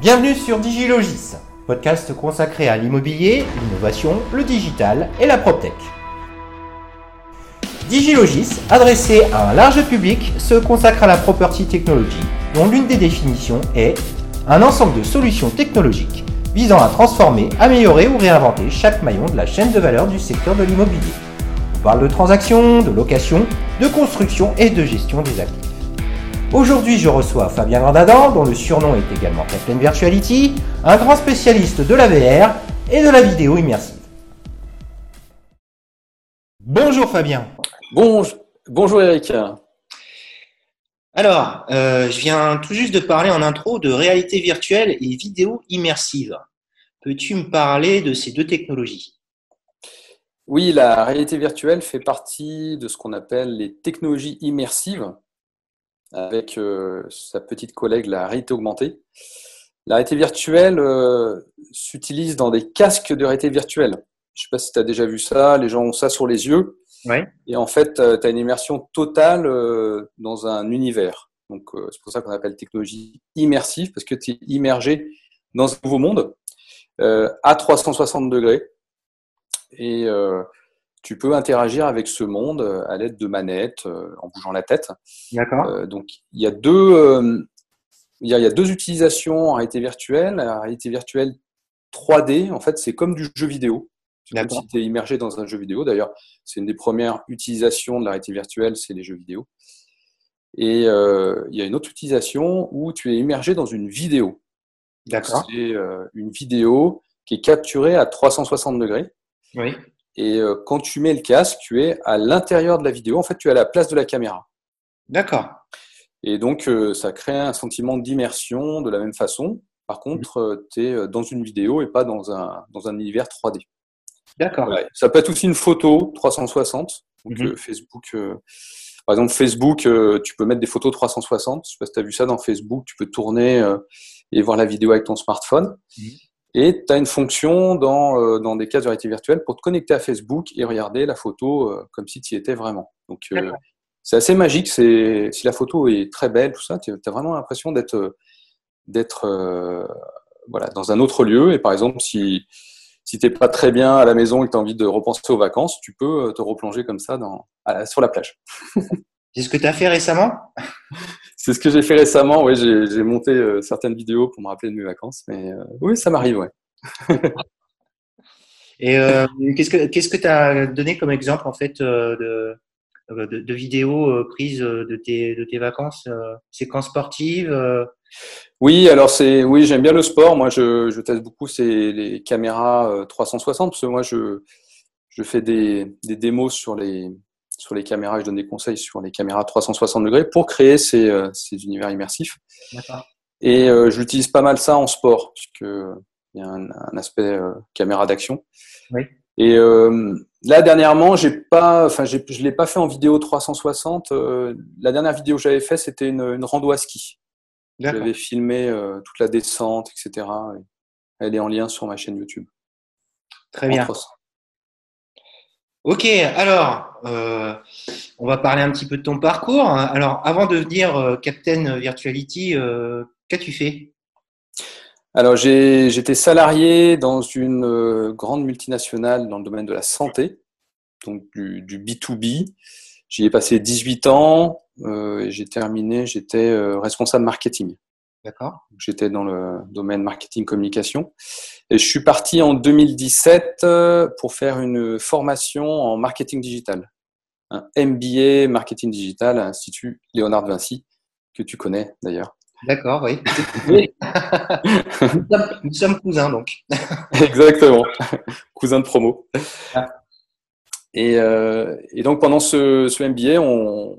Bienvenue sur Digilogis, podcast consacré à l'immobilier, l'innovation, le digital et la PropTech. Digilogis, adressé à un large public, se consacre à la property technology, dont l'une des définitions est un ensemble de solutions technologiques visant à transformer, améliorer ou réinventer chaque maillon de la chaîne de valeur du secteur de l'immobilier. On parle de transactions, de location, de construction et de gestion des actifs. Aujourd'hui, je reçois Fabien Grandadan, dont le surnom est également Captain Virtuality, un grand spécialiste de la VR et de la vidéo immersive. Bonjour Fabien. Bonjour, bonjour Eric. Alors, euh, je viens tout juste de parler en intro de réalité virtuelle et vidéo immersive. Peux-tu me parler de ces deux technologies? Oui, la réalité virtuelle fait partie de ce qu'on appelle les technologies immersives, avec euh, sa petite collègue la réalité augmentée. La réalité virtuelle euh, s'utilise dans des casques de réalité virtuelle. Je ne sais pas si tu as déjà vu ça, les gens ont ça sur les yeux. Et en fait, euh, tu as une immersion totale euh, dans un univers. Donc, euh, c'est pour ça qu'on appelle technologie immersive, parce que tu es immergé dans un nouveau monde à 360 degrés. Et tu peux interagir avec ce monde à l'aide de manettes, en bougeant la tête. D'accord. donc, il y a deux. Il y, a, deux utilisations en réalité virtuelle. La réalité virtuelle 3D, en fait, c'est comme du jeu vidéo. Comme si tu es immergé dans un jeu vidéo. D'ailleurs, c'est une des premières utilisations de la réalité virtuelle, c'est les jeux vidéo. Et euh, il y a une autre utilisation où tu es immergé dans une vidéo. D'accord. C'est euh, une vidéo qui est capturée à 360 degrés. Oui. Et euh, quand tu mets le casque, tu es à l'intérieur de la vidéo. En fait, tu es à la place de la caméra. D'accord. Et donc, ça crée un sentiment d'immersion de la même façon. Par contre, tu es dans une vidéo et pas dans un, dans un univers 3D. D'accord. Ça peut être aussi une photo 360. Donc, mhm. euh, Facebook, euh, par exemple, Facebook, euh, tu peux mettre des photos 360. Je sais pas si tu as vu ça dans Facebook. Tu peux tourner et voir la vidéo avec ton smartphone. Mhm. Et tu as une fonction dans, dans des cas de réalité virtuelle pour te connecter à Facebook et regarder la photo comme si tu y étais vraiment. Donc, c'est assez magique. Si la photo est très belle, tout ça, tu as vraiment l'impression d'être d'être voilà, dans un autre lieu. Et par exemple, si, si tu n'es pas très bien à la maison et que tu as envie de repenser aux vacances, tu peux euh, te replonger comme ça dans, sur la plage. C'est ce que tu as fait récemment? C'est ce que j'ai fait récemment. Oui, j'ai monté euh, certaines vidéos pour me rappeler de mes vacances. Mais euh, oui, ça m'arrive, ouais. Et qu'est-ce que tu as donné comme exemple en fait de, de, vidéos prises de tes, de tes vacances Séquences sportives oui, alors c'est oui, j'aime bien le sport. Moi, je, je teste beaucoup c'est les caméras 360 euh, parce que moi, je, je fais des, des démos sur les sur les caméras. Je donne des conseils sur les caméras 360 degrés pour créer ces, euh, ces univers immersifs. Et euh, j'utilise pas mal ça en sport puisque il y a un, aspect caméra d'action. Oui. Et là dernièrement, j'ai pas, enfin, je l'ai pas fait en vidéo 360. la dernière vidéo que j'avais fait, c'était une, une rando à ski. J'avais filmé euh, toute la descente, etc. elle est en lien sur ma chaîne YouTube. Très bien. Ok, alors, euh, on va parler un petit peu de ton parcours. Alors, avant de devenir euh, Captain Virtuality, qu'as-tu fait? Alors, j'étais salarié dans une grande multinationale dans le domaine de la santé, donc du, du B2B. J'y ai passé 18 ans. Euh, j'ai terminé, j'étais euh, responsable marketing. D'accord. J'étais dans le domaine marketing communication. Et je suis parti en 2017 euh, pour faire une formation en marketing digital. Un MBA marketing digital à l'Institut Léonard de Vinci, que tu connais d'ailleurs. D'accord, oui. nous, sommes, cousins donc. Exactement, cousins de promo. Ah. Et, et, donc pendant ce, ce MBA, on,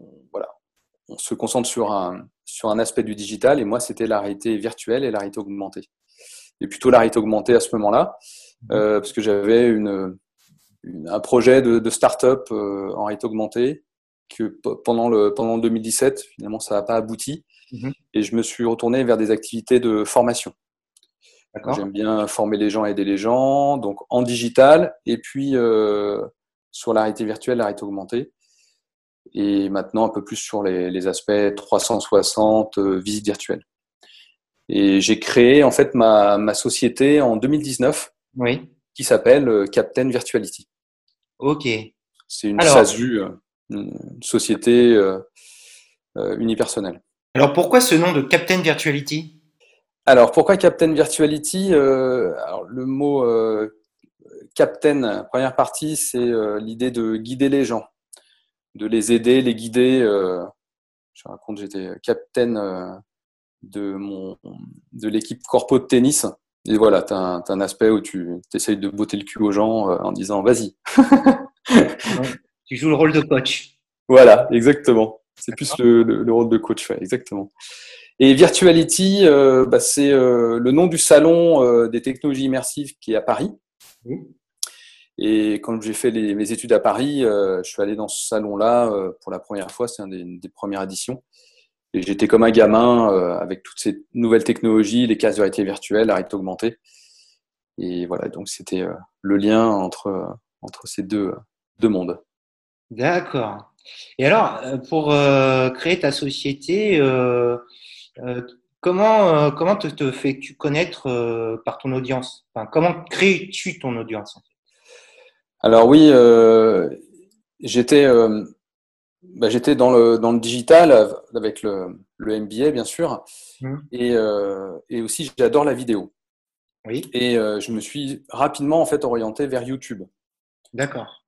on se concentre sur un, sur un aspect du digital. Et moi, c'était la réalité virtuelle et la réalité augmentée. Et plutôt la réalité augmentée à ce moment-là, mhm. euh, parce que j'avais une, un projet de, de start-up euh, en réalité augmentée que pendant, le, pendant 2017, finalement, ça n'a pas abouti. Mhm. Et je me suis retourné vers des activités de formation. J'aime bien former les gens, aider les gens, donc en digital et puis euh, sur la réalité virtuelle, la réalité augmentée et maintenant un peu plus sur les, aspects 360 euh, visite virtuelle. Et j'ai créé en fait ma, ma société en 2019 oui. qui s'appelle Captain Virtuality. Ok. C'est une SASU, une société unipersonnelle. Alors pourquoi ce nom de Captain Virtuality? Alors pourquoi Captain Virtuality? Alors, Le mot Captain, première partie, c'est l'idée de guider les gens, de les aider, les guider. je raconte, j'étais captain de, mon, de l'équipe corpo de tennis. Et voilà, tu as, un aspect où tu essayes de botter le cul aux gens en disant vas-y. tu joues le rôle de coach. Voilà, exactement. C'est plus le, rôle de coach, exactement. Et Virtuality, euh, bah, c'est euh, le nom du salon euh, des technologies immersives qui est à Paris. Et quand j'ai fait mes études à Paris, je suis allé dans ce salon-là pour la première fois. C'est une des, premières éditions. Et j'étais comme un gamin avec toutes ces nouvelles technologies, les cases de réalité virtuelle, la réalité augmentée. Et voilà, donc c'était le lien entre, entre ces deux, deux mondes. D'accord. Et alors, euh, pour euh, créer ta société, euh, comment, comment te, fais-tu connaître par ton audience? Enfin, Comment crées-tu ton audience Alors oui, j'étais bah, j'étais dans le, dans le digital avec le, le MBA, bien sûr. Mmh. Et, et aussi, j'adore la vidéo. Oui. Et je me suis rapidement en fait orienté vers YouTube. D'accord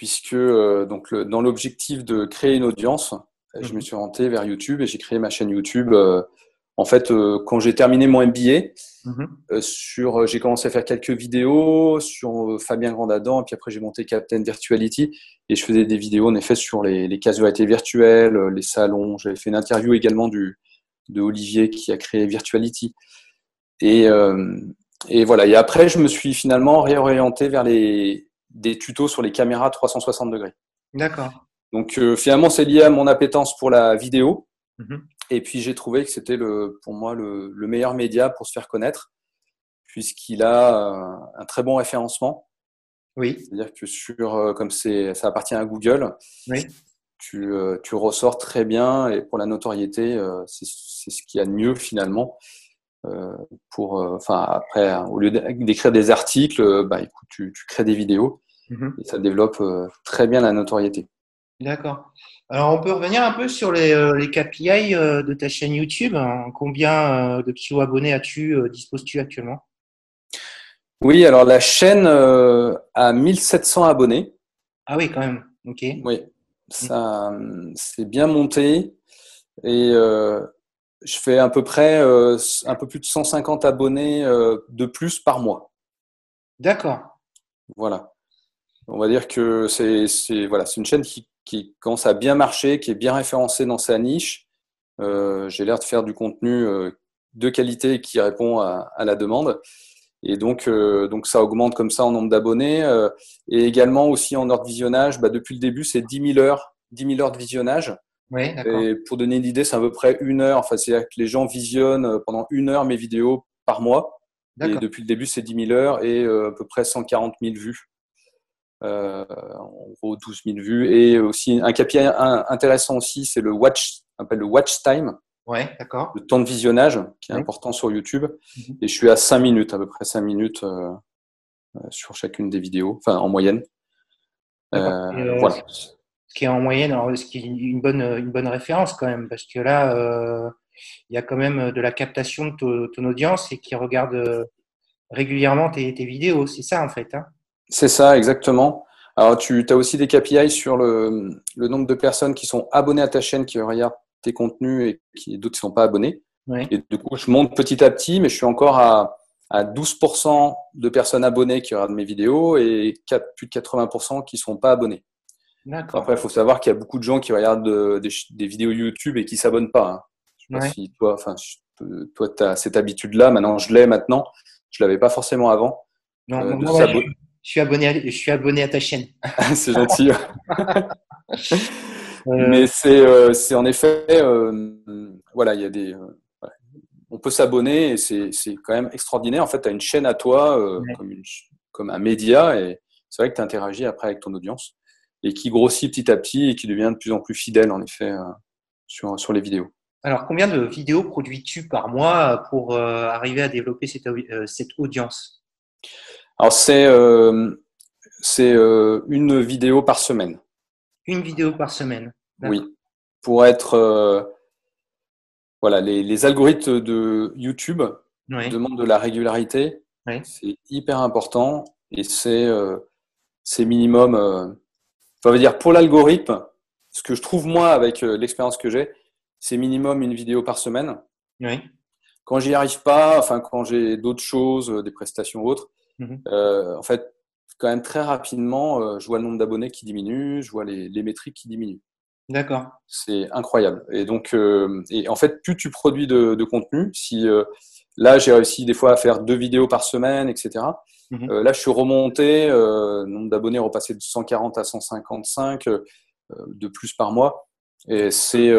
puisque euh, donc dans l'objectif de créer une audience, je me mhm. suis rentré vers YouTube et j'ai créé ma chaîne YouTube. Euh, en fait, euh, quand j'ai terminé mon MBA, mhm. sur, j'ai commencé à faire quelques vidéos sur Fabien Grandadam, et puis après j'ai monté Captain Virtuality et je faisais des vidéos en effet sur les, les casualités virtuelles, les salons. J'avais fait une interview également du, de Olivier qui a créé Virtuality. Et, et voilà. Et après, je me suis finalement réorienté vers les, des tutos sur les caméras 360 degrés. D'accord. Donc euh, finalement, c'est lié à mon appétence pour la vidéo. Mhm. Et puis j'ai trouvé que c'était le, pour moi le, meilleur média pour se faire connaître, puisqu'il a euh, un très bon référencement. Oui. C'est-à-dire que sur, euh, comme c'est, ça appartient à Google, oui. tu, tu ressors très bien et pour la notoriété, c'est, c'est ce qu'il y a de mieux finalement. Euh, pour, euh, enfin après, au lieu d'écrire des articles, euh, bah, écoute, tu, tu crées des vidéos mhm. et ça développe très bien la notoriété. D'accord. Alors, on peut revenir un peu sur les, les KPI de ta chaîne YouTube. Combien de kilos abonnés as-tu, disposes-tu actuellement? Oui, alors la chaîne a 1700 abonnés. Ah oui, quand même. Ok. Oui, ça, c'est bien monté. Et je fais à peu près euh, un peu plus de 150 abonnés euh, de plus par mois. D'accord. Voilà. On va dire que c'est voilà, une chaîne qui, qui, commence à bien marcher, qui est bien référencée dans sa niche. Euh, J'ai l'air de faire du contenu euh, de qualité qui répond à, à la demande. Et donc, euh, donc ça augmente comme ça en nombre d'abonnés. et également aussi en heure de visionnage, bah, depuis le début, c'est 10 000 heures, 10 000 heures de visionnage. Oui, et pour donner une idée, c'est à peu près une heure. Enfin, c'est-à-dire que les gens visionnent pendant une heure mes vidéos par mois. Et depuis le début, c'est 10 000 heures et euh, à peu près 140 000 vues. Euh, en gros, 12 000 vues. Et aussi, un KPI intéressant aussi, c'est le watch, appelle le watch time. Ouais, d'accord. Le temps de visionnage, qui est important sur YouTube. Mhm. Et je suis à 5 minutes, à peu près 5 minutes sur chacune des vidéos, enfin en moyenne. voilà ce qui est en moyenne, alors, ce qui est une bonne, une bonne référence quand même, parce que là, euh, il y a quand même de la captation de ton, audience et qui regarde euh, régulièrement tes, tes vidéos. C'est ça en fait. Hein c'est ça, exactement. Alors, tu as aussi des KPI sur le, le, nombre de personnes qui sont abonnées à ta chaîne, qui regardent tes contenus et qui d'autres qui ne sont pas abonnés. Et du coup, je monte petit à petit, mais je suis encore à, à 12% de personnes abonnées qui regardent mes vidéos et 4, plus de 80% qui ne sont pas abonnés. Après, il faut savoir qu'il y a beaucoup de gens qui regardent euh, des, vidéos YouTube et qui s'abonnent pas. Hein. Je sais pas si toi, enfin, toi, tu as cette habitude-là. Maintenant, je l'ai maintenant. Je l'avais pas forcément avant. Non, euh, moi, je, suis abonné à, je suis abonné à ta chaîne. c'est gentil. Euh. Mais c'est, c'est en effet, voilà, il y a des, on peut s'abonner et c'est, c'est quand même extraordinaire. En fait, tu as une chaîne à toi comme, une, comme un média et c'est vrai que tu interagis après avec ton audience et qui grossit petit à petit et qui devient de plus en plus fidèle en effet euh, sur, sur les vidéos. Alors, combien de vidéos produis-tu par mois pour arriver à développer cette, cette audience? Alors, c'est c'est une vidéo par semaine. Une vidéo par semaine. Oui. Pour être. voilà, les, les, algorithmes de YouTube demandent de la régularité. C'est hyper important et c'est c'est minimum. ça veut dire pour l'algorithme, ce que je trouve moi avec l'expérience que j'ai, c'est minimum une vidéo par semaine. Oui. Quand j'y arrive pas, enfin quand j'ai d'autres choses, des prestations autres, mhm. en fait, quand même très rapidement, euh, je vois le nombre d'abonnés qui diminue, je vois les, métriques qui diminuent. D'accord. C'est incroyable. Et donc, euh, et en fait, plus tu produis de, contenu, si euh, là j'ai réussi des fois à faire deux vidéos par semaine, etc. Mhm. là, je suis remonté, le nombre d'abonnés est repassé de 140 à 155 de plus par mois. Et c'est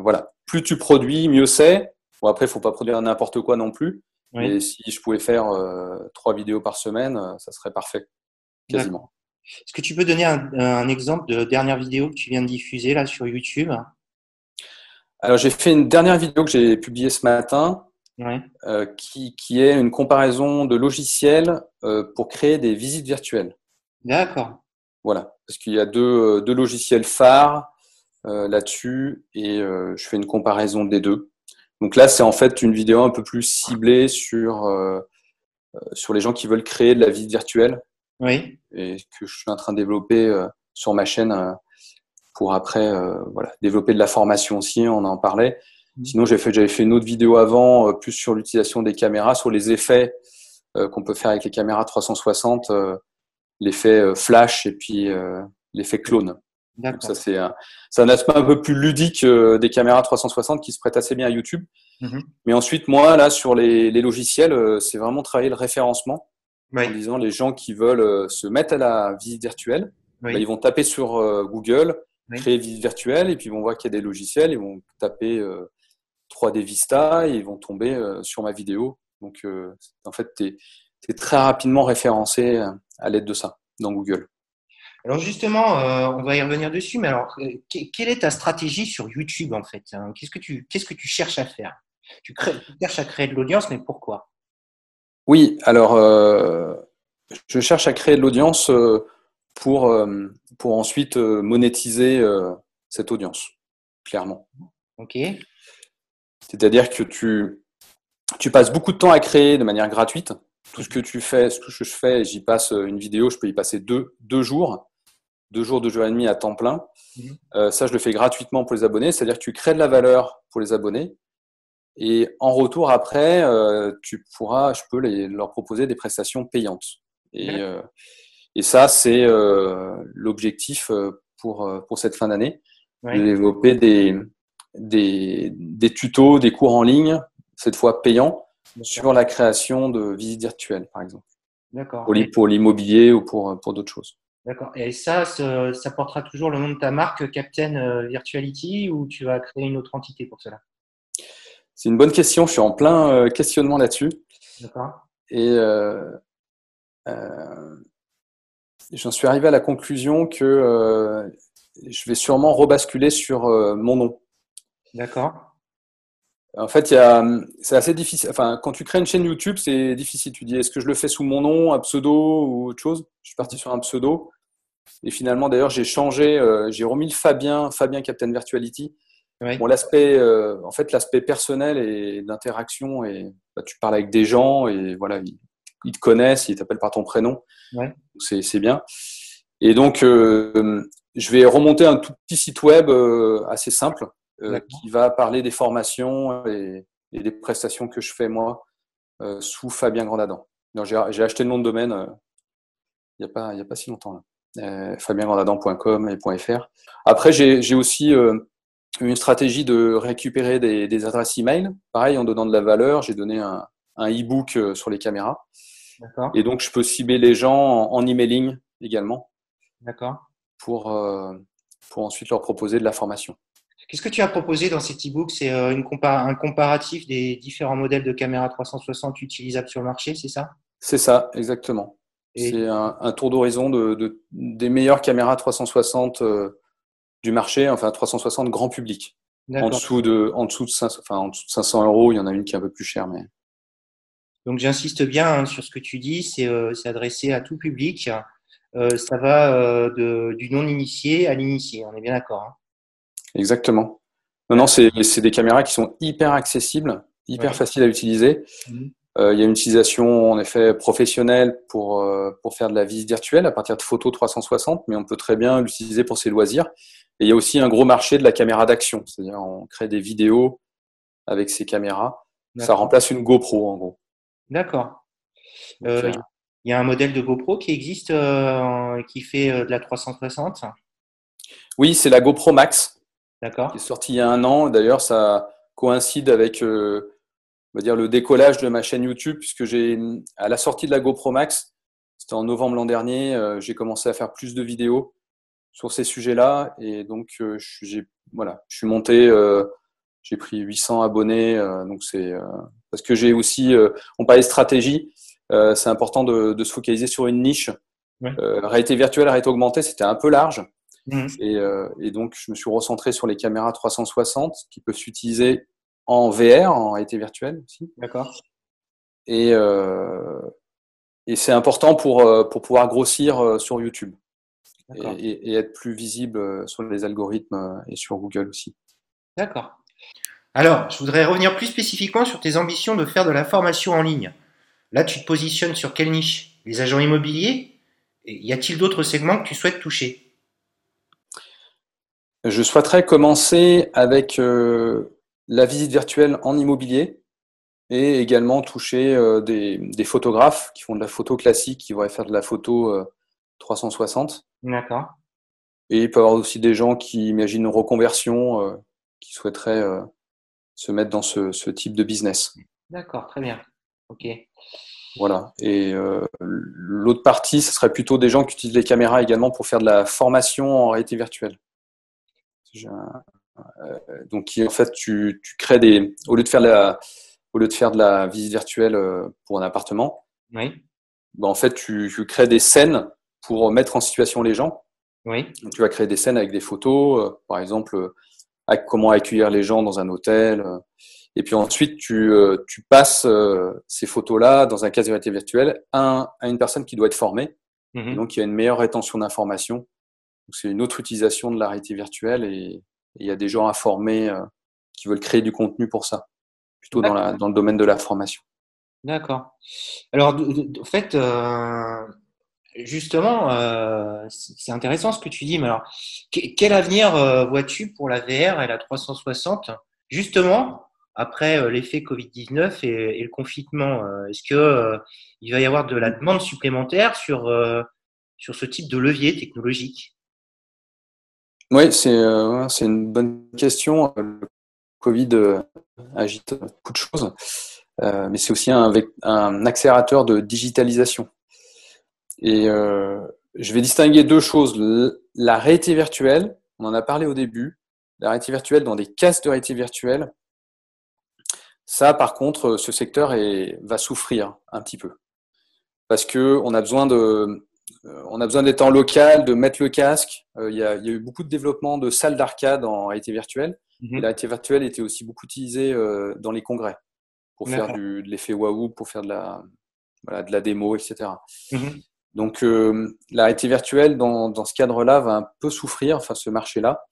voilà, plus tu produis, mieux c'est. Bon après, il faut pas produire n'importe quoi non plus. Et si je pouvais faire trois vidéos par semaine, ça serait parfait quasiment. Est-ce que tu peux donner un, exemple de dernière vidéo que tu viens de diffuser là sur YouTube? Alors j'ai fait une dernière vidéo que j'ai publiée ce matin euh, qui, qui, est une comparaison de logiciels euh, pour créer des visites virtuelles. D'accord. Voilà, parce qu'il y a deux, deux logiciels phares euh, là-dessus et je fais une comparaison des deux. Donc là, c'est en fait une vidéo un peu plus ciblée sur, sur les gens qui veulent créer de la visite virtuelle oui. et que je suis en train de développer euh, sur ma chaîne euh, pour après euh, voilà, développer de la formation aussi, on en parlait. Mmh. Sinon, j'avais fait, fait une autre vidéo avant, plus sur l'utilisation des caméras, sur les effets qu'on peut faire avec les caméras 360, l'effet flash et puis l'effet clone. Ça, c'est un, un, aspect un peu plus ludique des caméras 360 qui se prête assez bien à YouTube. Mmh Mais ensuite, moi, là, sur les, les logiciels, c'est vraiment travailler le référencement en disant les gens qui veulent euh, se mettre à la visite virtuelle, bah, ils vont taper sur euh, Google, créer visite virtuelle, et puis ils vont voir qu'il y a des logiciels, ils vont taper 3D euh, Vista, et ils vont tomber sur ma vidéo. Donc, en fait, tu es, très rapidement référencé à l'aide de ça dans Google. Alors justement, on va y revenir dessus, mais alors, quelle est ta stratégie sur YouTube en fait hein? Qu'est-ce que tu, qu'est-ce que tu cherches à faire? Tu, crées, tu cherches à créer de l'audience, mais pourquoi? Oui, alors euh, je cherche à créer de l'audience euh, pour, euh, pour ensuite monétiser cette audience, clairement. Ok. C'est-à-dire que tu, tu passes beaucoup de temps à créer de manière gratuite. Tout ce que tu fais, ce que je fais, j'y passe une vidéo, je peux y passer deux, deux jours, deux jours, deux jours et demi à temps plein. Mhm. ça, je le fais gratuitement pour les abonnés. C'est-à-dire que tu crées de la valeur pour les abonnés et en retour, après, euh, tu pourras, je peux leur proposer des prestations payantes. Et, euh, et ça, c'est euh, l'objectif pour, pour cette fin d'année, de développer des, des, des, tutos, des cours en ligne, cette fois payants, sur la création de visites virtuelles, par exemple. D'accord. Pour l'immobilier ou pour, pour d'autres choses. D'accord. Et ça, ça portera toujours le nom de ta marque Captain Virtuality ou tu vas créer une autre entité pour cela? C'est une bonne question. Je suis en plein euh, questionnement là-dessus. Et euh, euh, j'en suis arrivé à la conclusion que je vais sûrement rebasculer sur mon nom. D'accord. En fait, c'est assez difficile. Enfin, quand tu crées une chaîne YouTube, c'est difficile. Tu dis, est-ce que je le fais sous mon nom, un pseudo ou autre chose? Je suis parti sur un pseudo. Et finalement, d'ailleurs, j'ai changé. j'ai remis le Fabien, Fabien Captain Virtuality, Bon, l'aspect, euh, en fait, l'aspect personnel et d'interaction, et bah, tu parles avec des gens et voilà, ils, te connaissent, ils t'appellent par ton prénom. C'est bien. Et donc, euh, je vais remonter un tout petit site web euh, assez simple qui va parler des formations et, des prestations que je fais moi sous Fabien Grandadam. J'ai acheté le nom de domaine il n'y a, pas, a pas si longtemps. Là. FabienGrandadam.com et .fr. Après, j'ai aussi une stratégie de récupérer des, adresses email. Pareil, en donnant de la valeur, j'ai donné un, e-book euh, sur les caméras. Et donc, je peux cibler les gens en, emailing également. D'accord. Pour, euh, pour ensuite leur proposer de la formation. Qu'est-ce que tu as proposé dans cet e-book? C'est euh, un comparatif des différents modèles de caméras 360 utilisables sur le marché, c'est ça? C'est ça, exactement. C'est un, tour d'horizon de, des meilleures caméras 360 du marché, enfin 360 grand public. En dessous de, en dessous de 500, enfin, en dessous de 500 euros, il y en a une qui est un peu plus chère, mais. Donc j'insiste bien hein, sur ce que tu dis, c'est euh, adressé à tout public. Euh, ça va euh, de, du non initié à l'initié, on est bien d'accord. Hein. Exactement. Non, non, c'est des caméras qui sont hyper accessibles, hyper faciles à utiliser. Mmh. Euh, il y a une utilisation en effet professionnelle pour, euh, pour faire de la visite virtuelle à partir de photos 360, mais on peut très bien l'utiliser pour ses loisirs. Et il y a aussi un gros marché de la caméra d'action, c'est-à-dire on crée des vidéos avec ces caméras. Ça remplace une GoPro en gros. D'accord. Euh, il y a un modèle de GoPro qui existe qui fait de la 360 Oui, c'est la GoPro Max. D'accord. Qui est sortie il y a un an. D'ailleurs, ça coïncide avec on va dire le décollage de ma chaîne YouTube, puisque j'ai à la sortie de la GoPro Max, c'était en novembre l'an dernier, euh, j'ai commencé à faire plus de vidéos sur ces sujets-là, et donc euh, j'ai voilà, je suis monté, euh, j'ai pris 800 abonnés, donc c'est parce que j'ai aussi, on parlait de stratégie, c'est important de, de, se focaliser sur une niche. réalité virtuelle, réalité augmentée, c'était un peu large. Mmh. Et, et, donc, je me suis recentré sur les caméras 360 qui peuvent s'utiliser en VR, en réalité virtuelle aussi. D'accord. Et, euh, et c'est important pour, euh, pour pouvoir grossir euh, sur YouTube et, et, être plus visible sur les algorithmes et sur Google aussi. D'accord. Alors, je voudrais revenir plus spécifiquement sur tes ambitions de faire de la formation en ligne. Là, tu te positionnes sur quelle niche? Les agents immobiliers? Y a-t-il d'autres segments que tu souhaites toucher? Je souhaiterais commencer avec la visite virtuelle en immobilier et également toucher euh, des, photographes qui font de la photo classique, qui voudraient faire de la photo 360. Euh, D'accord. Et il peut y avoir aussi des gens qui imaginent une reconversion, euh, qui souhaiteraient se mettre dans ce, type de business. D'accord, très bien. Ok. Voilà. Et l'autre partie, ce serait plutôt des gens qui utilisent les caméras également pour faire de la formation en réalité virtuelle. Euh, donc, en fait, tu, crées des. Au lieu de faire la, au lieu de faire de la visite virtuelle euh, pour un appartement, oui. Ben, en fait, tu, crées des scènes pour mettre en situation les gens. Oui. tu vas créer des scènes avec des photos, euh, par exemple, comment accueillir les gens dans un hôtel. et puis ensuite, tu, tu passes ces photos-là dans un casque de réalité virtuelle à, une personne qui doit être formée. Mm-hmm. donc, il y a une meilleure rétention d'informations. C'est une autre utilisation de la réalité virtuelle et, il y a des gens informés euh, qui veulent créer du contenu pour ça, plutôt dans, la, dans le domaine de la formation. D'accord. Alors, en fait, euh, justement, euh, c'est intéressant ce que tu dis, mais alors, quel avenir vois-tu pour la VR et la 360 Justement, après l'effet Covid-19 et, le confinement, est-ce que il va y avoir de la demande supplémentaire sur, sur ce type de levier technologique? Oui, euh, c'est une bonne question. Le Covid euh, agite beaucoup de choses, euh, mais c'est aussi un, un, accélérateur de digitalisation. Et je vais distinguer deux choses. La réalité virtuelle, on en a parlé au début, la réalité virtuelle dans des casques de réalité virtuelle, ça, par contre, ce secteur est, va souffrir un petit peu. Parce qu'on a besoin de, euh, on a besoin d'être en local, de mettre le casque. Euh, il y, a, eu beaucoup de développement de salles d'arcade en réalité virtuelle. Mhm. la réalité virtuelle était aussi beaucoup utilisée euh, dans les congrès pour faire de l'effet waouh, pour faire de la, de la démo, etc. Mhm. Donc la réalité virtuelle, dans, dans ce cadre-là, va un peu souffrir, enfin ce marché-là.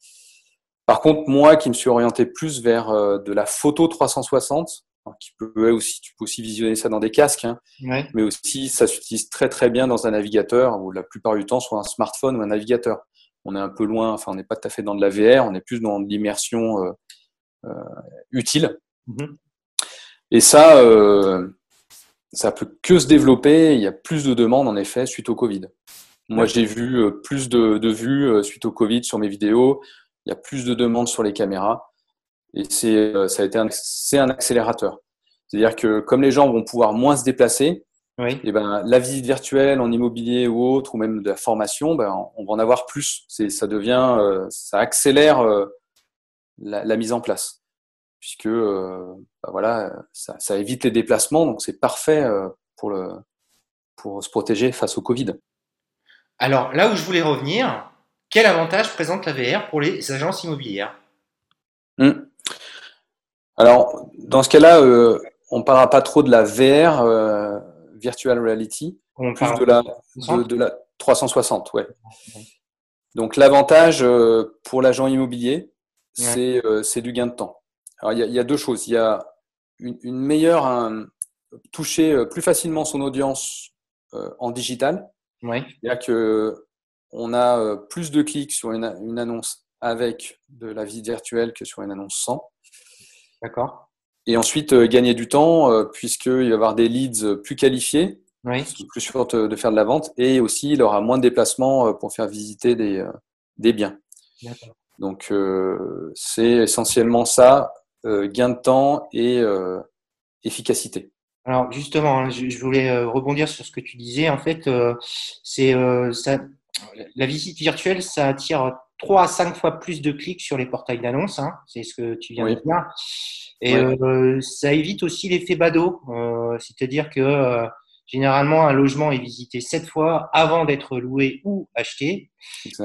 Par contre, moi qui me suis orienté plus vers de la photo 360, qui peut aussi, tu peux aussi visionner ça dans des casques, hein. mais aussi ça s'utilise très très bien dans un navigateur ou la plupart du temps sur un smartphone ou un navigateur. On est un peu loin, enfin on n'est pas tout à fait dans de la VR, on est plus dans l'immersion euh, euh, utile. Mm-hmm. Et ça, euh, ça peut que se développer. Il y a plus de demandes en effet suite au Covid. Moi, j'ai vu plus de, de vues suite au Covid sur mes vidéos. Il y a plus de demandes sur les caméras. Et c'est, euh, ça a été un, c'est un accélérateur. C'est-à-dire que comme les gens vont pouvoir moins se déplacer, oui. et eh ben, la visite virtuelle en immobilier ou autre, ou même de la formation, ben, on va en avoir plus. C'est, ça devient, euh, ça accélère euh, la, la, mise en place, puisque ben voilà, ça, ça, évite les déplacements, donc c'est parfait pour, le, pour se protéger face au Covid. Alors là où je voulais revenir, quel avantage présente la VR pour les agences immobilières? Alors, dans ce cas-là, on ne parlera pas trop de la VR, Virtual Reality, on plus de la, de, la 360, ouais. Donc l'avantage pour l'agent immobilier, c'est du gain de temps. Alors il y, a deux choses. Il y a une, meilleure, toucher plus facilement son audience en digital. Ouais. C'est-à-dire que on a plus de clics sur une, une annonce avec de la visite virtuelle que sur une annonce sans. D'accord. Et ensuite, euh, gagner du temps, euh, puisqu'il va y avoir des leads plus qualifiés, oui. plus sûr de faire de la vente, et aussi il aura moins de déplacements euh, pour faire visiter des, des biens. Donc, c'est essentiellement ça, gain de temps et efficacité. Alors justement, hein, je, voulais rebondir sur ce que tu disais. En fait, c'est ça, la visite virtuelle, ça attire 3 à 5 fois plus de clics sur les portails d'annonces. Hein. c'est ce que tu viens de dire. Et euh, ça évite aussi l'effet badaud. Euh, C'est-à-dire que euh, généralement, un logement est visité 7 fois avant d'être loué ou acheté.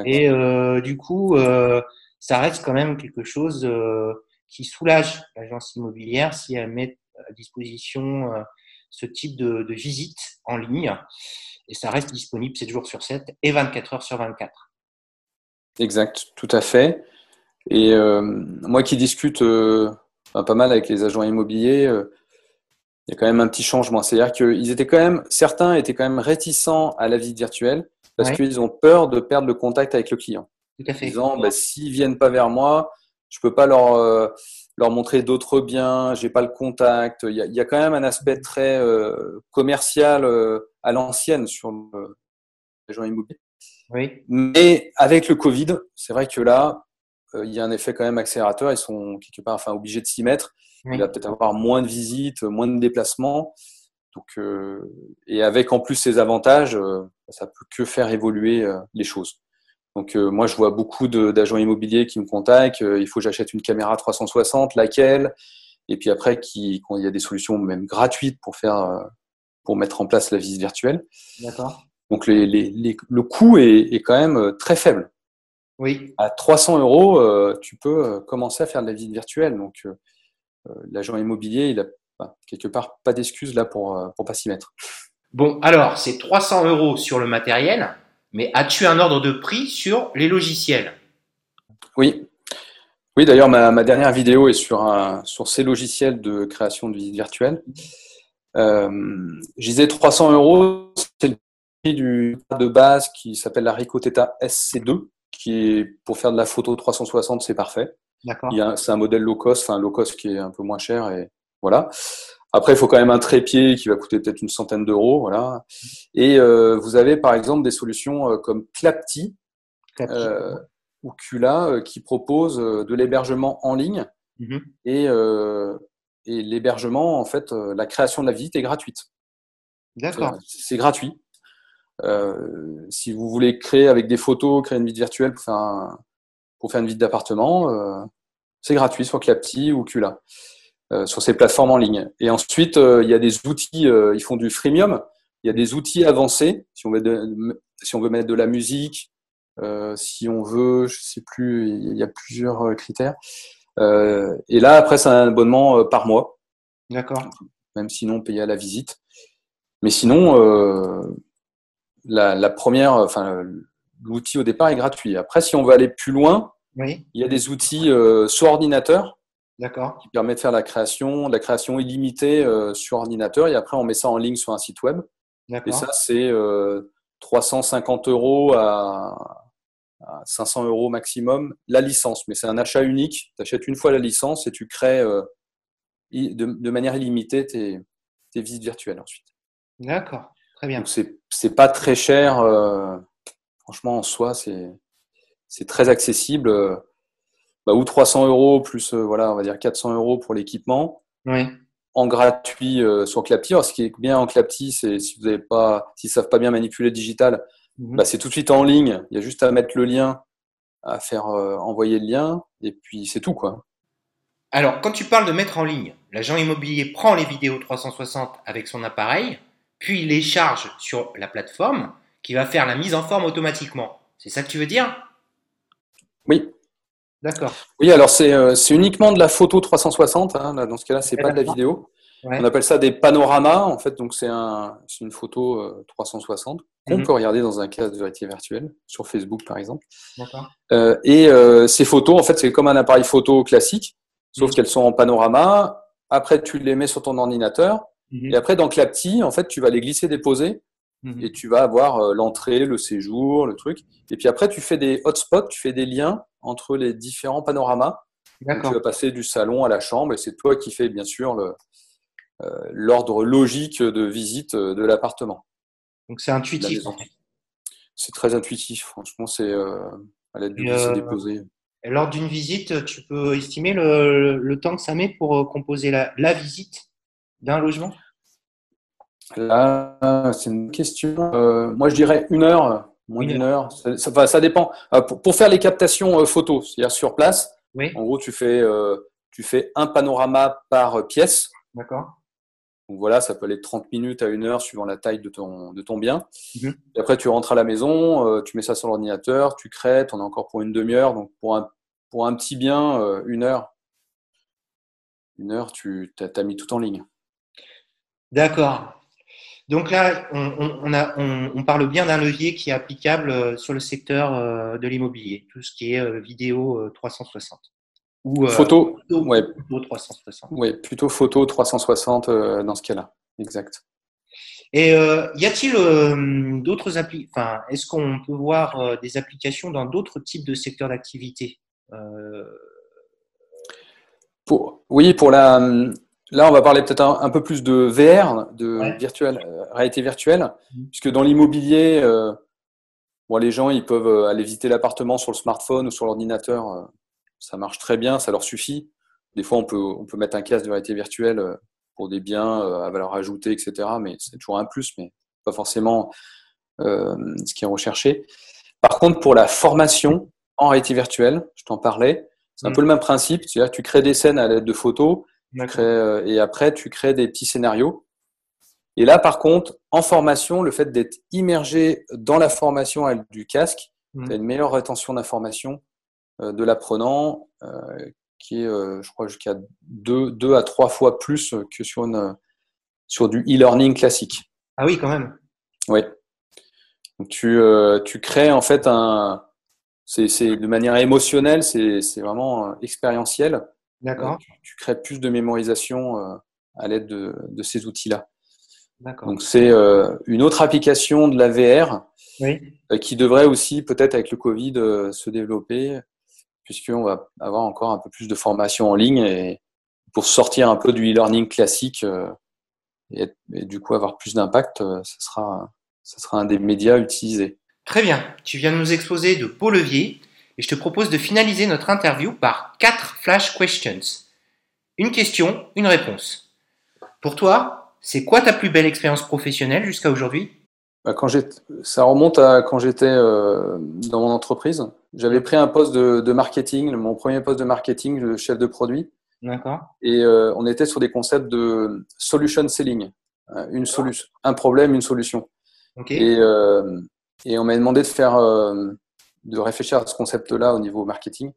Et euh, du coup, euh, ça reste quand même quelque chose qui soulage l'agence immobilière si elle met à disposition ce type de, de visite en ligne. Et ça reste disponible 7 jours sur 7 et 24 heures sur 24. Exact, tout à fait. Et euh, moi qui discute euh, pas mal avec les agents immobiliers, euh, il y a quand même un petit changement. C'est-à-dire qu'ils étaient quand même, certains étaient quand même réticents à la visite virtuelle parce qu'ils ont peur de perdre le contact avec le client. Tout à fait. Disant, bah, s'ils viennent pas vers moi, je peux pas leur leur montrer d'autres biens, j'ai pas le contact. Il y, a, il y, a, quand même un aspect très commercial à l'ancienne sur l'agent immobilier. Oui. Mais avec le Covid, c'est vrai que là, euh, il y a un effet quand même accélérateur. Ils sont quelque part enfin, obligés de s'y mettre. Il va peut-être avoir moins de visites, moins de déplacements. Donc, euh, et avec en plus ces avantages, euh, ça peut que faire évoluer les choses. Donc moi, je vois beaucoup d'agents immobiliers qui me contactent. il faut que j'achète une caméra 360, laquelle? Et puis après, qui, il y a des solutions même gratuites pour faire, pour mettre en place la visite virtuelle. D'accord. Donc les, les, le coût est, est, quand même euh, très faible. Oui. À 300 euros, euh, tu peux euh, commencer à faire de la visite virtuelle. Donc l'agent immobilier, il a quelque part pas d'excuse là pour pour pas s'y mettre. Bon, alors c'est 300 euros sur le matériel, mais as-tu un ordre de prix sur les logiciels? Oui. Oui, d'ailleurs, ma, ma, dernière vidéo est sur, un, sur ces logiciels de création de visite virtuelle. Euh, je disais 300 euros, c'est le du de base qui s'appelle la Ricoh Theta SC2, qui est pour faire de la photo 360, c'est parfait. C'est un modèle low cost, enfin low cost qui est un peu moins cher et voilà. Après, il faut quand même un trépied qui va coûter peut-être une centaine d'euros, voilà. Et euh, vous avez par exemple des solutions euh, comme Clapti euh, ou Kula euh, qui proposent de l'hébergement en ligne mm-hmm. et, et l'hébergement, en fait, la création de la visite est gratuite. D'accord. C'est gratuit. Euh, si vous voulez créer avec des photos, créer une visite virtuelle pour faire, pour faire une visite d'appartement, euh, c'est gratuit sur Clapti ou Cula, euh, sur ces plateformes en ligne. Et ensuite, il y a des outils, ils font du freemium, il y a des outils avancés, si on veut, si on veut mettre de la musique, si on veut, je sais plus, il y a plusieurs critères. et là, après, c'est un abonnement par mois. D'accord. Même sinon, payé à la visite. Mais sinon, la, première, enfin, l'outil au départ est gratuit. Après, si on veut aller plus loin, il y a des outils euh, sur ordinateur qui permettent de faire la création, de la création illimitée euh, sur ordinateur et après on met ça en ligne sur un site web. Et ça, c'est 350 euh, euros à, 500 euros maximum la licence. Mais c'est un achat unique. Tu achètes une fois la licence et tu crées de, manière illimitée tes, tes visites virtuelles ensuite. D'accord. Très bien. c'est pas très cher. Euh, franchement, en soi, c'est très accessible. Bah, ou 300 euros plus, euh, voilà, on va dire 400 euros pour l'équipement. Oui. En gratuit euh, sur Clapti. Alors, ce qui est bien en Clapti, c'est si vous avez pas, s'ils savent pas bien manipuler le digital, mhm. bah, c'est tout de suite en ligne. Il y a juste à mettre le lien, à faire envoyer le lien, et puis c'est tout, quoi. Alors, quand tu parles de mettre en ligne, l'agent immobilier prend les vidéos 360 avec son appareil, puis il les charge sur la plateforme qui va faire la mise en forme automatiquement. C'est ça que tu veux dire? Oui. D'accord. Oui, alors c'est uniquement de la photo 360. Hein, dans ce cas-là, c'est pas de la vidéo. On appelle ça des panoramas, en fait. Donc, c'est un, une photo 360 qu'on mhm. peut regarder dans un cas de vérité virtuelle, sur Facebook, par exemple. Euh, et ces photos, en fait, c'est comme un appareil photo classique, sauf mhm. qu'elles sont en panorama. Après, tu les mets sur ton ordinateur. Mhm. Et après, dans Clapti, en fait, tu vas les glisser, déposer. Et tu vas avoir l'entrée, le séjour, le truc. Et puis après, tu fais des hotspots, tu fais des liens entre les différents panoramas. tu vas passer du salon à la chambre et c'est toi qui fais, bien sûr, euh, l'ordre logique de visite euh, de l'appartement. Donc c'est intuitif. C'est très intuitif, franchement, c'est euh, à l'aide du euh, déposé. Lors d'une visite, tu peux estimer le, temps que ça met pour composer la, visite? D'un logement? Là, c'est une question. moi, je dirais une heure, moins d'une heure. Ça, ça, dépend. Pour, faire les captations photos, c'est-à-dire sur place, en gros, tu fais, tu fais un panorama par pièce. D'accord. Donc voilà, ça peut aller de 30 minutes à une heure suivant la taille de ton, de ton bien. Mhm. Et après, tu rentres à la maison, euh, tu mets ça sur l'ordinateur, tu crées, tu en as encore pour une demi-heure. Donc pour un, pour un petit bien, euh, une heure. Une heure, tu as, mis tout en ligne. D'accord. Donc là, on, a, on, parle bien d'un levier qui est applicable euh, sur le secteur de l'immobilier, tout ce qui est vidéo 360. Ou, euh, photo, ouais. plutôt 360. Oui, plutôt photo 360 euh, dans ce cas-là. Exact. Et euh, y a-t-il d'autres applications Enfin, est-ce qu'on peut voir des applications dans d'autres types de secteurs d'activité? Pour, Oui, pour la. Là, on va parler peut-être un, peu plus de VR, de virtuel, réalité virtuelle, mmh. puisque dans l'immobilier, bon, les gens ils peuvent aller visiter l'appartement sur le smartphone ou sur l'ordinateur ça marche très bien, ça leur suffit. Des fois, on peut, on peut mettre un casque de réalité virtuelle euh, pour des biens euh, à valeur ajoutée, etc. Mais c'est toujours un plus, mais pas forcément euh, ce qui est recherché. Par contre, pour la formation en réalité virtuelle, je t'en parlais, c'est un mm. peu le même principe. C'est-à-dire tu crées des scènes à l'aide de photos, et après, tu crées des petits scénarios. Et là, par contre, en formation, le fait d'être immergé dans la formation avec du casque, mm. tu as une meilleure rétention d'informations euh, de l'apprenant euh, qui est, euh, je crois, jusqu'à deux, deux à trois fois plus que sur, une, sur du e-learning classique. Ah oui, quand même. Oui. Donc tu, tu crées en fait un. C'est de manière émotionnelle, c'est vraiment expérientiel. D'accord. Tu, crées plus de mémorisation à l'aide de, de, ces outils-là. Donc c'est une autre application de la VR oui. qui devrait aussi peut-être avec le Covid se développer puisqu'on va avoir encore un peu plus de formation en ligne et pour sortir un peu du e-learning classique euh, et, du coup avoir plus d'impact, euh, ce sera, ça sera un des médias utilisés. Très bien, tu viens de nous exposer de beaux leviers et je te propose de finaliser notre interview par quatre flash questions. Une question, une réponse. Pour toi, c'est quoi ta plus belle expérience professionnelle jusqu'à aujourd'hui? Bah, quand ça remonte à quand j'étais euh, dans mon entreprise. J'avais pris un poste de, marketing, mon premier poste de marketing, le chef de produit. D'accord. Et euh, on était sur des concepts de solution selling, euh, une solution, un problème, une solution. Et, et on m'a demandé de faire, de réfléchir à ce concept-là au niveau marketing.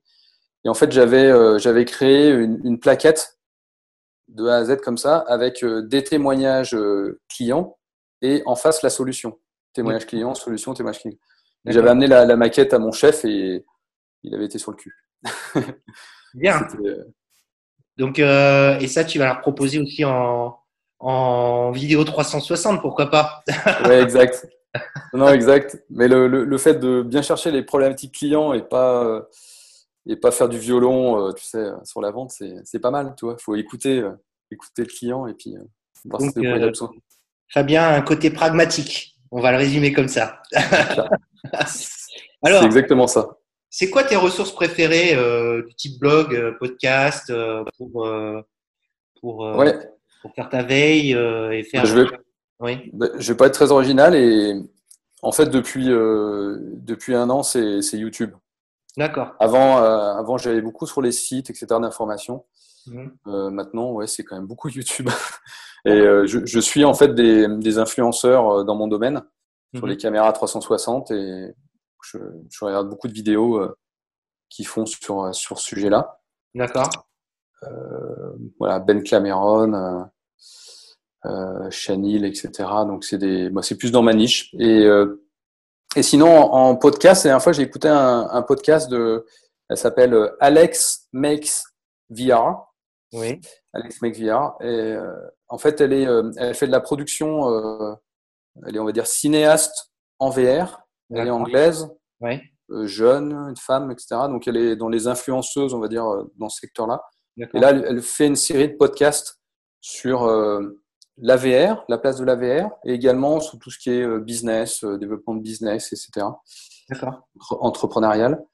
Et en fait, j'avais j'avais créé une, une, plaquette de A à Z comme ça, avec des témoignages clients et en face la solution. Témoignage client, solution, témoignage client. J'avais amené la, maquette à mon chef et il avait été sur le cul. Bien. Euh, Donc, euh, et ça, tu vas leur proposer aussi en, en vidéo 360, pourquoi pas? Oui, exact. Non, exact. Mais le, le, fait de bien chercher les problématiques clients et pas, et pas faire du violon, euh, tu sais, sur la vente, c'est pas mal, tu vois. Il faut écouter, écouter le client et puis voir Donc, Fabien un côté pragmatique. On va le résumer comme ça. Alors, c'est exactement ça. C'est quoi tes ressources préférées euh, du type blog, euh, podcast euh, pour, pour, pour, faire ta veille et faire. Je vais, oui. Bah, je vais pas être très original et en fait depuis depuis un an c'est YouTube. D'accord. Avant avant j'allais beaucoup sur les sites etc d'information. Mmh. maintenant ouais c'est quand même beaucoup YouTube. Et euh, je, suis en fait des, influenceurs euh, dans mon domaine sur mhm. les caméras 360 et je, regarde beaucoup de vidéos euh, qui font sur, sur ce sujet-là. D'accord. voilà, Ben Clameron, euh, Chanil, etc. Donc c'est des, c'est plus dans ma niche. Et, et sinon, en, podcast, la dernière fois, j'ai écouté un, un, podcast de, elle s'appelle Alex Makes VR. Oui. Alex Makes VR. Et en fait, elle est, elle fait de la production elle est, on va dire, cinéaste en VR. Elle est anglaise, euh, jeune, une femme, etc. Donc, elle est dans les influenceuses, on va dire, euh, dans ce secteur-là. Et là, elle, fait une série de podcasts sur euh, la place de la VR, et également sur tout ce qui est business, développement de business, etc. Entrepreneurial.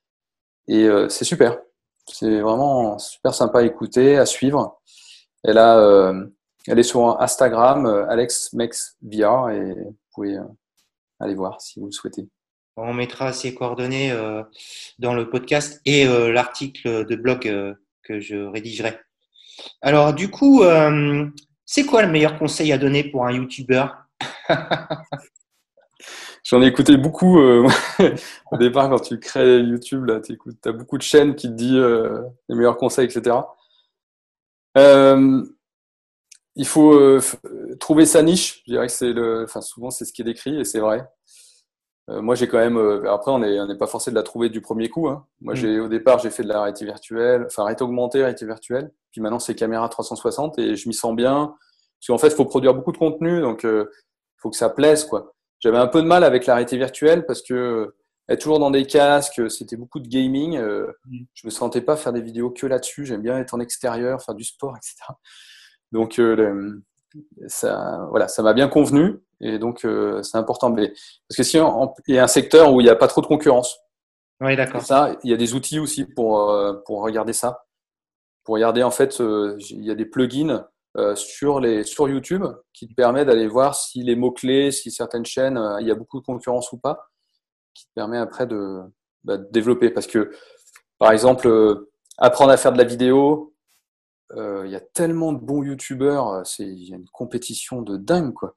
Et c'est super. C'est vraiment super sympa à écouter, à suivre. Elle a elle est sur Instagram, euh, Alex Mex VR, et vous pouvez euh, aller voir si vous le souhaitez. On mettra ses coordonnées euh, dans le podcast et l'article de blog que je rédigerai. Alors, du coup, c'est quoi le meilleur conseil à donner pour un YouTuber? J'en ai écouté beaucoup au départ quand tu crées YouTube. Tu as beaucoup de chaînes qui te disent les meilleurs conseils, etc il faut euh, trouver sa niche. Je dirais que c'est le, souvent c'est ce qui est décrit et c'est vrai. Euh, moi j'ai quand même, euh, après on n'est on n'est pas forcé de la trouver du premier coup. Hein. Moi mm. j'ai au départ j'ai fait de la réalité virtuelle, enfin réalité augmentée, réalité virtuelle. Puis maintenant c'est caméra 360 et je m'y sens bien. Parce qu'en fait il faut produire beaucoup de contenu donc il faut que ça plaise quoi. J'avais un peu de mal avec la réalité virtuelle parce que être toujours dans des casques, c'était beaucoup de gaming. Mm. Je me sentais pas faire des vidéos que là-dessus. J'aime bien être en extérieur, faire du sport, etc. Donc, euh, ça, voilà, ça m'a bien convenu et donc euh, c'est important. parce que si il y a un secteur où il n'y a pas trop de concurrence. Oui, d'accord. Ça, il y a des outils aussi pour, euh, pour regarder ça. Pour regarder, en fait, il y a des plugins sur, les, sur YouTube qui te permettent d'aller voir si les mots-clés, si certaines chaînes, il y a beaucoup de concurrence ou pas, qui te permet après de, bah, de développer. Parce que, par exemple, apprendre à faire de la vidéo, euh, il y a tellement de bons youtubeurs, euh, il y a une compétition de dingue quoi.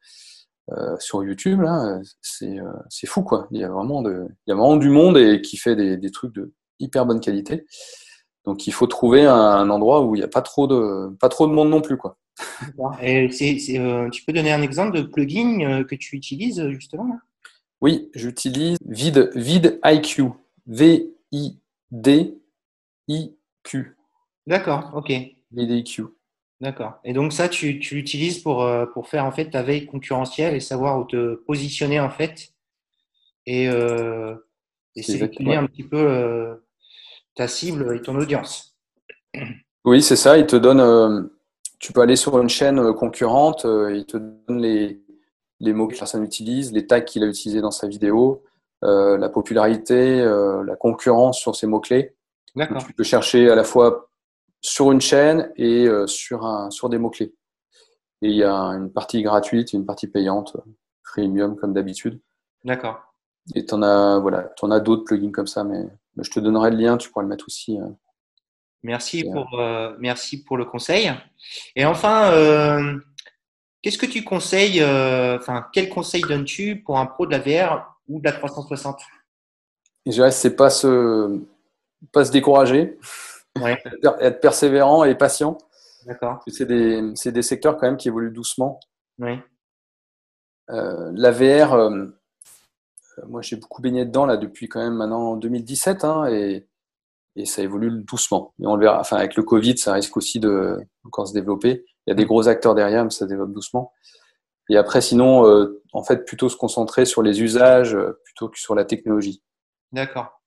Euh, sur YouTube là, c'est fou quoi. Il y a vraiment de, il y a vraiment du monde et qui fait des, des trucs de hyper bonne qualité. Donc il faut trouver un, endroit où il n'y a pas trop de pas trop de monde non plus quoi. Et tu peux donner un exemple de plugin que tu utilises justement là? Oui, j'utilise Vid IQ. V I D I Q. D'accord, ok. VDQ. D'accord. Et donc ça, tu, tu l'utilises pour, euh, pour faire en fait ta veille concurrentielle et savoir où te positionner en fait et, euh, et sélectionner un petit peu euh, ta cible et ton audience. Oui, c'est ça. Il te donne. Euh, tu peux aller sur une chaîne concurrente. il te donne les, les mots que la personne utilise, les tags qu'il a utilisés dans sa vidéo, la popularité, la concurrence sur ces mots clés. D'accord. Tu peux chercher à la fois sur une chaîne et euh, sur, un, sur des mots-clés. Et il y a une partie gratuite et une partie payante, premium comme d'habitude. D'accord. Et tu en as, voilà, en as d'autres plugins comme ça, mais, je te donnerai le lien, tu pourras le mettre aussi. Euh. Merci, pour, euh, merci pour le conseil. Et enfin, qu'est-ce que tu conseilles, enfin, quel conseil donnes-tu pour un pro de la VR ou de la 360 Je dirais, c'est pas se, pas se décourager. Être persévérant et patient. D'accord. C'est des, des, secteurs quand même qui évoluent doucement. Oui. Euh, la VR, euh, moi j'ai beaucoup baigné dedans là depuis quand même maintenant 2017 hein, et, et, ça évolue doucement. Et on le verra. Enfin, avec le Covid, ça risque aussi de encore se développer. Il y a des gros acteurs derrière, mais ça développe doucement. Et après, sinon, euh, en fait, plutôt se concentrer sur les usages plutôt que sur la technologie. D'accord.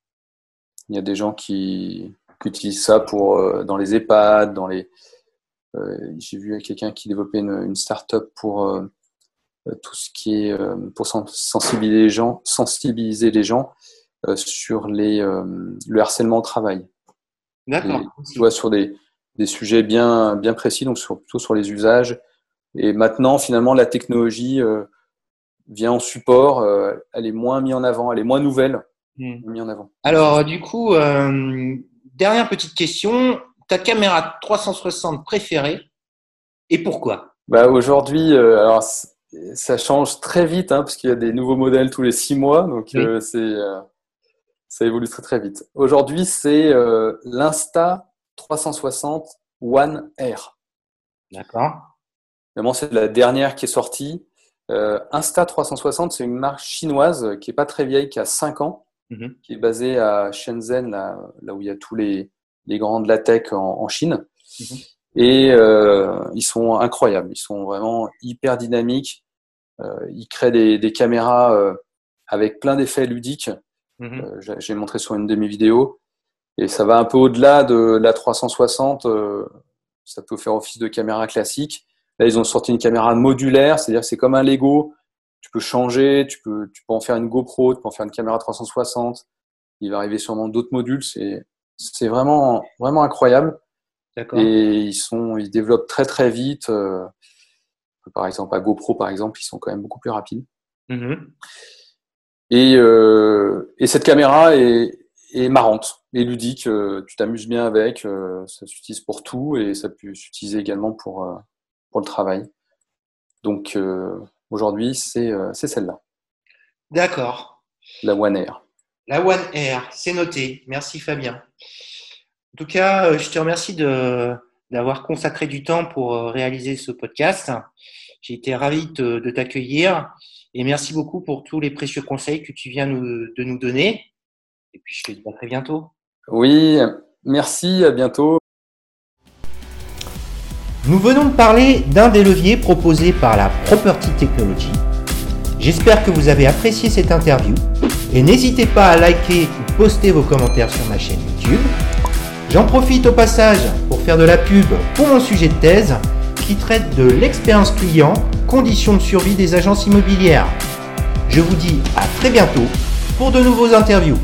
Il y a des gens qui, qui utilisent ça pour, euh, dans les EHPAD, dans les. Euh, j'ai vu quelqu'un qui développait une, une start-up pour euh, tout ce qui est pour sensibiliser les gens, sensibiliser les gens sur les, le harcèlement au travail. D'accord. Tu vois, sur des, des sujets bien, bien précis, donc sur, plutôt sur les usages. Et maintenant, finalement, la technologie vient en support, elle est moins mise en avant, elle est moins nouvelle, hmm. mise en avant. Alors, du coup, Dernière petite question, ta caméra 360 préférée et pourquoi? Bah Aujourd'hui, euh, alors ça change très vite hein, parce qu'il y a des nouveaux modèles tous les six mois. Donc euh, c'est, euh, ça évolue très très vite. Aujourd'hui, c'est l'Insta 360 One Air. D'accord. Vraiment, c'est la dernière qui est sortie. Insta 360, c'est une marque chinoise qui est pas très vieille, qui a 5 ans, mhm. qui est basée à Shenzhen, là, là, où il y a tous les, les grands de la tech en, Chine. Mhm. Et euh, ils sont incroyables, ils sont vraiment hyper dynamiques. Euh, ils créent des, des caméras euh, avec plein d'effets ludiques. Mhm. Euh, j'ai montré sur une de mes vidéos. Et ça va un peu au-delà de la 360. Euh, ça peut faire office de caméra classique. Là, ils ont sorti une caméra modulaire, c'est-à-dire c'est comme un Lego. Tu peux changer, tu peux, tu peux en faire une GoPro, tu peux en faire une caméra 360. Il va arriver sûrement d'autres modules. C'est c'est vraiment, vraiment incroyable. Et ils, sont, ils développent très très vite. Euh, par exemple, à GoPro, par exemple, ils sont quand même beaucoup plus rapides. Mm-hmm. Et, euh, et, cette caméra est, est, marrante et ludique. Euh, tu t'amuses bien avec. ça s'utilise pour tout et ça peut s'utiliser également pour, pour le travail. Donc aujourd'hui, c'est celle-là. D'accord. La One Air. La One Air, c'est noté. Merci Fabien. En tout cas, euh, je te remercie d'avoir consacré du temps pour euh, réaliser ce podcast. J'ai été ravi de, t'accueillir et merci beaucoup pour tous les précieux conseils que tu viens de nous donner. Et puis, je te dis à très bientôt. Oui, merci, à bientôt. Nous venons de parler d'un des leviers proposés par la Property Technology. J'espère que vous avez apprécié cette interview et n'hésitez pas à liker ou poster vos commentaires sur ma chaîne YouTube J'en profite au passage pour faire de la pub pour mon sujet de thèse qui traite de l'expérience client, conditions de survie des agences immobilières. Je vous dis à très bientôt pour de nouveaux interviews.